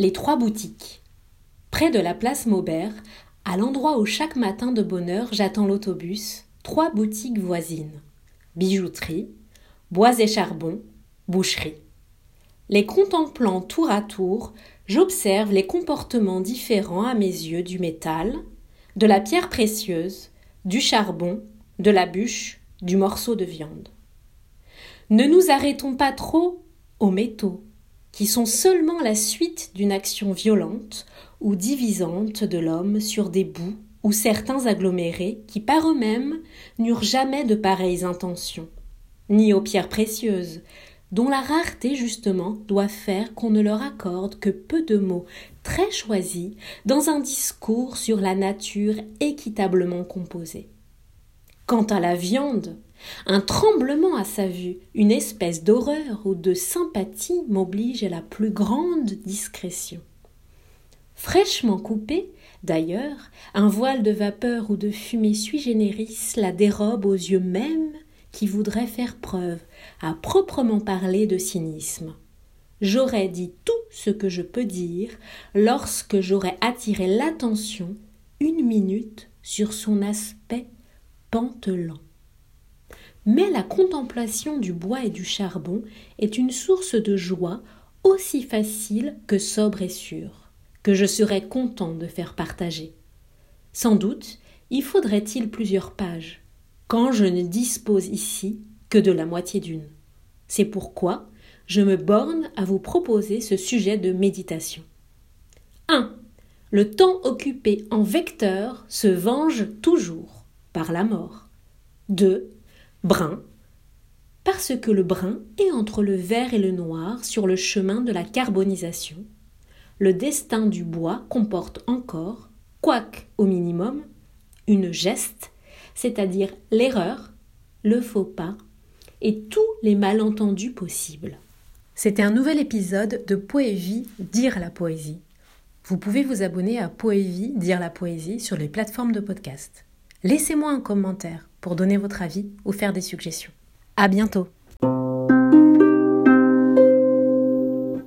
Les trois boutiques. Près de la place Maubert, à l'endroit où chaque matin de bonne heure j'attends l'autobus, trois boutiques voisines. Bijouterie, bois et charbon, boucherie. Les contemplant tour à tour, j'observe les comportements différents à mes yeux du métal, de la pierre précieuse, du charbon, de la bûche, du morceau de viande. Ne nous arrêtons pas trop aux métaux, qui sont seulement la suite d'une action violente ou divisante de l'homme sur des bouts ou certains agglomérés qui par eux-mêmes n'eurent jamais de pareilles intentions, ni aux pierres précieuses, dont la rareté justement doit faire qu'on ne leur accorde que peu de mots très choisis dans un discours sur la nature équitablement composée. Quant à la viande, un tremblement à sa vue, une espèce d'horreur ou de sympathie m'oblige à la plus grande discrétion. Fraîchement coupé, d'ailleurs, un voile de vapeur ou de fumée sui generis la dérobe aux yeux mêmes qui voudraient faire preuve, à proprement parler, de cynisme. J'aurais dit tout ce que je peux dire lorsque j'aurais attiré l'attention une minute sur son aspect pantelant. Mais la contemplation du bois et du charbon est une source de joie aussi facile que sobre et sûre, que je serais content de faire partager. Sans doute y faudrait-il plusieurs pages, quand je ne dispose ici que de la moitié d'une. C'est pourquoi je me borne à vous proposer ce sujet de méditation. 1. Le temps occupé en vecteur se venge toujours par la mort. 2 brun, parce que le brun est entre le vert et le noir sur le chemin de la carbonisation. Le destin du bois comporte encore, quoique au minimum, une geste, c'est-à-dire l'erreur, le faux pas et tous les malentendus possibles. C'était un nouvel épisode de Poévie Dire la poésie. Vous pouvez vous abonner à Poévie Dire la poésie sur les plateformes de podcast. Laissez-moi un commentaire pour donner votre avis ou faire des suggestions. À bientôt!